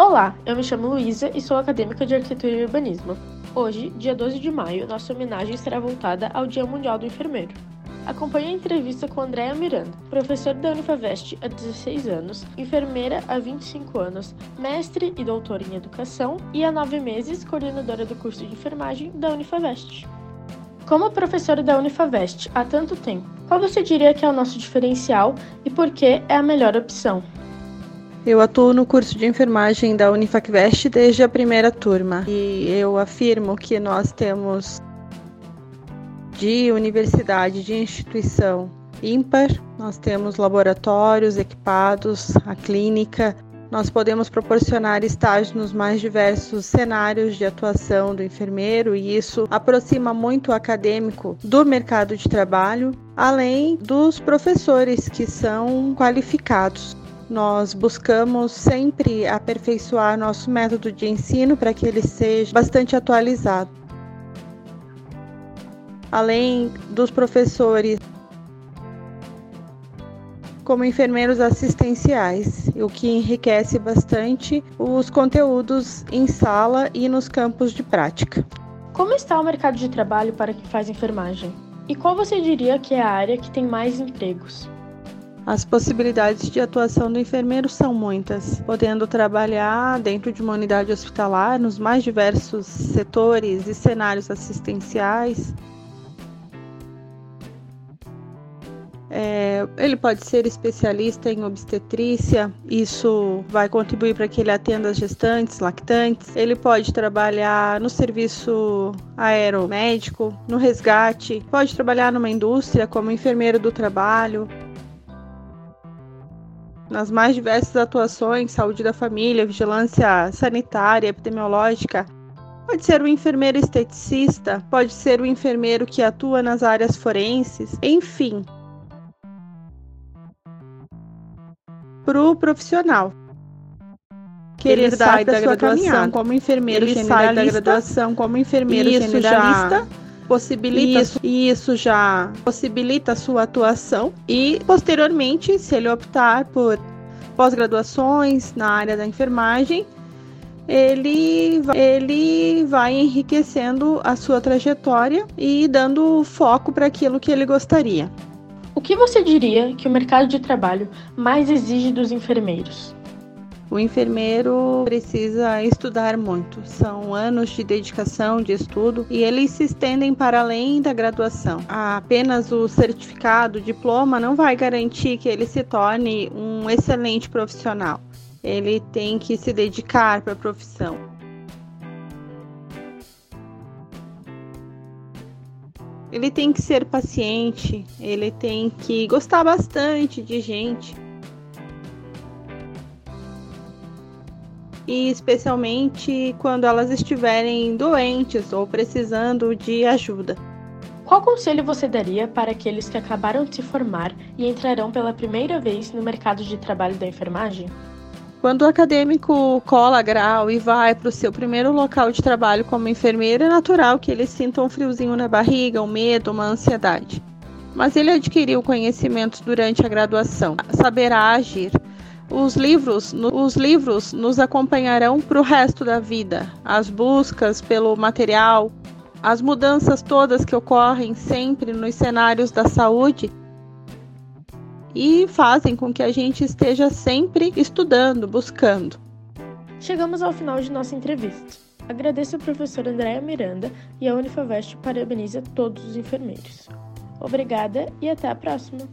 Olá, eu me chamo Luísa e sou acadêmica de Arquitetura e Urbanismo. Hoje, dia 12 de maio, nossa homenagem será voltada ao Dia Mundial do Enfermeiro. Acompanhe a entrevista com Andréa Miranda, professora da Unifavest há 16 anos, enfermeira há 25 anos, mestre e doutora em educação e há 9 meses coordenadora do curso de enfermagem da Unifavest. Como professora da Unifavest há tanto tempo, qual você diria que é o nosso diferencial e por que é a melhor opção? Eu atuo no curso de enfermagem da Unifacvest desde a primeira turma e eu afirmo que nós temos de universidade, de instituição ímpar, nós temos laboratórios equipados, a clínica, nós podemos proporcionar estágios nos mais diversos cenários de atuação do enfermeiro e isso aproxima muito o acadêmico do mercado de trabalho, além dos professores que são qualificados. Nós buscamos sempre aperfeiçoar nosso método de ensino para que ele seja bastante atualizado. Além dos professores como enfermeiros assistenciais, o que enriquece bastante os conteúdos em sala e nos campos de prática. Como está o mercado de trabalho para quem faz enfermagem? E qual você diria que é a área que tem mais empregos? As possibilidades de atuação do enfermeiro são muitas, podendo trabalhar dentro de uma unidade hospitalar nos mais diversos setores e cenários assistenciais. É, ele pode ser especialista em obstetrícia, isso vai contribuir para que ele atenda as gestantes, lactantes. Ele pode trabalhar no serviço aeromédico, no resgate, pode trabalhar numa indústria como enfermeiro do trabalho, nas mais diversas atuações, saúde da família, vigilância sanitária, epidemiológica. Pode ser o enfermeiro esteticista, pode ser o enfermeiro que atua nas áreas forenses, enfim. Para o profissional. Que ele, ele sai da graduação como enfermeiro ele sai da graduação como enfermeiro isso generalista. Já possibilita isso, isso já possibilita a sua atuação e posteriormente, se ele optar por pós-graduações na área da enfermagem, ele, ele vai enriquecendo a sua trajetória e dando foco para aquilo que ele gostaria. O que você diria que o mercado de trabalho mais exige dos enfermeiros? O enfermeiro precisa estudar muito, são anos de dedicação, de estudo, e eles se estendem para além da graduação. Apenas o certificado, o diploma, não vai garantir que ele se torne um excelente profissional. Ele tem que se dedicar para a profissão. Ele tem que ser paciente, ele tem que gostar bastante de gente. E especialmente quando elas estiverem doentes ou precisando de ajuda. Qual conselho você daria para aqueles que acabaram de se formar e entrarão pela primeira vez no mercado de trabalho da enfermagem? Quando o acadêmico cola grau e vai para o seu primeiro local de trabalho como enfermeiro, é natural que ele sinta um friozinho na barriga, um medo, uma ansiedade. Mas ele adquiriu conhecimentos durante a graduação, saberá agir, os livros, os livros nos acompanharão para o resto da vida. As buscas pelo material, as mudanças todas que ocorrem sempre nos cenários da saúde e fazem com que a gente esteja sempre estudando, buscando. Chegamos ao final de nossa entrevista. Agradeço ao professor Andréa Miranda e a Unifavest parabeniza todos os enfermeiros. Obrigada e até a próxima!